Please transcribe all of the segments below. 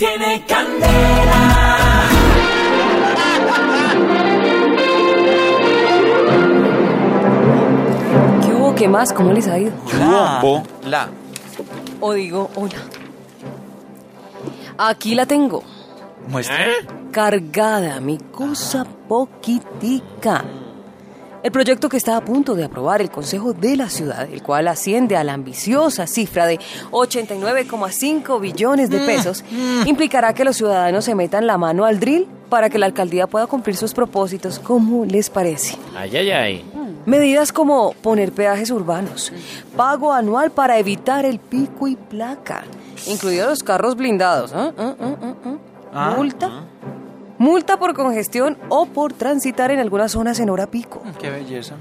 tiene candela. ¿Qué hubo? ¿Qué más? ¿Cómo les ha ido? La. La. O digo, hola. Aquí la tengo, Muestra. cargada, mi cosa poquitica. El proyecto que está a punto de aprobar el Consejo de la Ciudad, el cual asciende a la ambiciosa cifra de 89,5 billones de pesos, implicará que los ciudadanos se metan la mano al drill para que la alcaldía pueda cumplir sus propósitos como les parece. Ay, ay, ay. Medidas como poner peajes urbanos, pago anual para evitar el pico y placa, incluidos los carros blindados, ¿ah? ¿Ah? ¿Ah? ¿Ah? ¿Ah? Ah. multa, multa por congestión o por transitar en algunas zonas en hora pico. Qué belleza.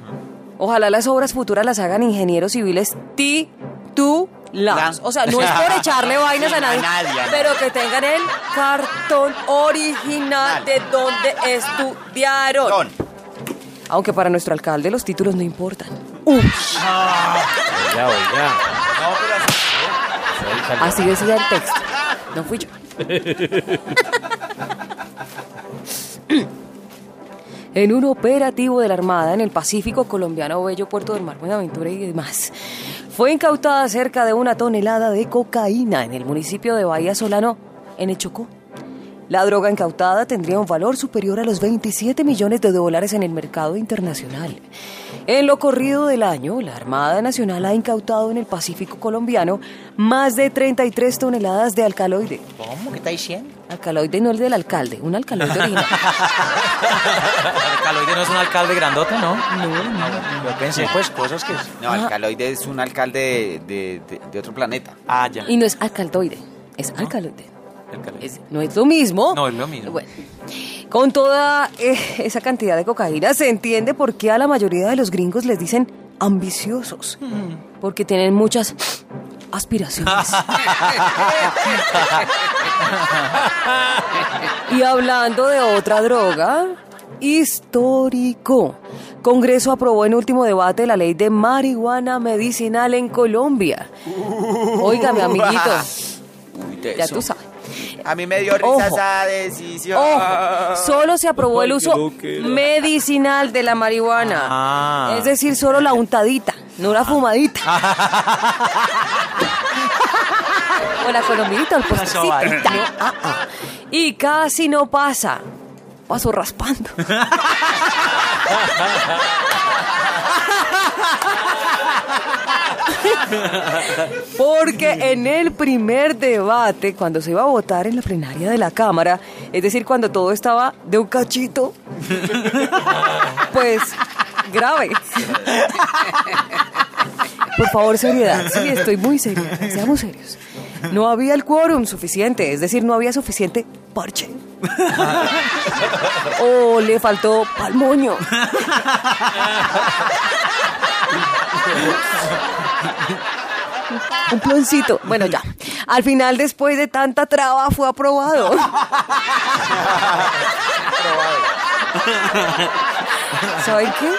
Ojalá las obras futuras las hagan ingenieros civiles titulados. La- O sea, no es por echarle vainas a nadie, A nadie, a nadie. pero que tengan el cartón original de donde estudiaron. Don. Aunque para nuestro alcalde los títulos no importan. Uy. Oiga, oiga. No. Así decía el texto. No fui yo. En un operativo de la Armada en el Pacífico colombiano Bello Puerto del Mar, Buenaventura y demás, fue incautada cerca de una tonelada de cocaína en el municipio de Bahía Solano, en el Chocó. La droga incautada tendría un valor superior a los 27 millones de dólares en el mercado internacional. En lo corrido del año, la Armada Nacional ha incautado en el Pacífico colombiano más de 33 toneladas de alcaloide. ¿Cómo? ¿Qué está diciendo? Alcaloide no el del alcalde, un alcaloide original. El caloide no es un alcalde grandote, ¿no? No, no. Yo pensé, pues, cosas que. No, alcaloide es un alcalde de, de- de otro planeta. Ah, ya. Y no es alcaldoide, es alcaloide. Es- no es lo mismo. No es lo mismo. Bueno, con toda eh, esa cantidad de cocaína se entiende por qué a la mayoría de los gringos les dicen ambiciosos. Porque tienen muchas aspiraciones. y hablando de otra droga, histórico. Congreso aprobó en último debate la ley de marihuana medicinal en Colombia. Oiga, mi amiguito, Uy, ya tú sabes. A mí me dio risa Ojo. esa decisión. Ojo, solo se aprobó el uso medicinal de la marihuana. Ah. Es decir, solo la untadita, no la fumadita. o la colombidita, el postrecito. sobadita. No, ah, ah. Y casi no pasa. Paso raspando. Porque en el primer debate, cuando se iba a votar en la plenaria de la Cámara, es decir, cuando todo estaba de un cachito, pues grave. Por favor, seriedad. Sí, estoy muy seria. Seamos serios. No había el quórum suficiente, es decir, no había suficiente parche. O le faltó palmoño. Un ploncito. Bueno, ya. Al final, después de tanta traba, fue aprobado. ¿Saben qué?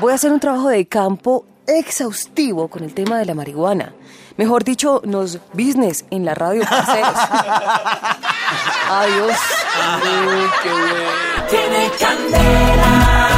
Voy a hacer un trabajo de campo exhaustivo con el tema de la marihuana. Mejor dicho, nos business en la radio, parceros. Adiós. Tiene candela.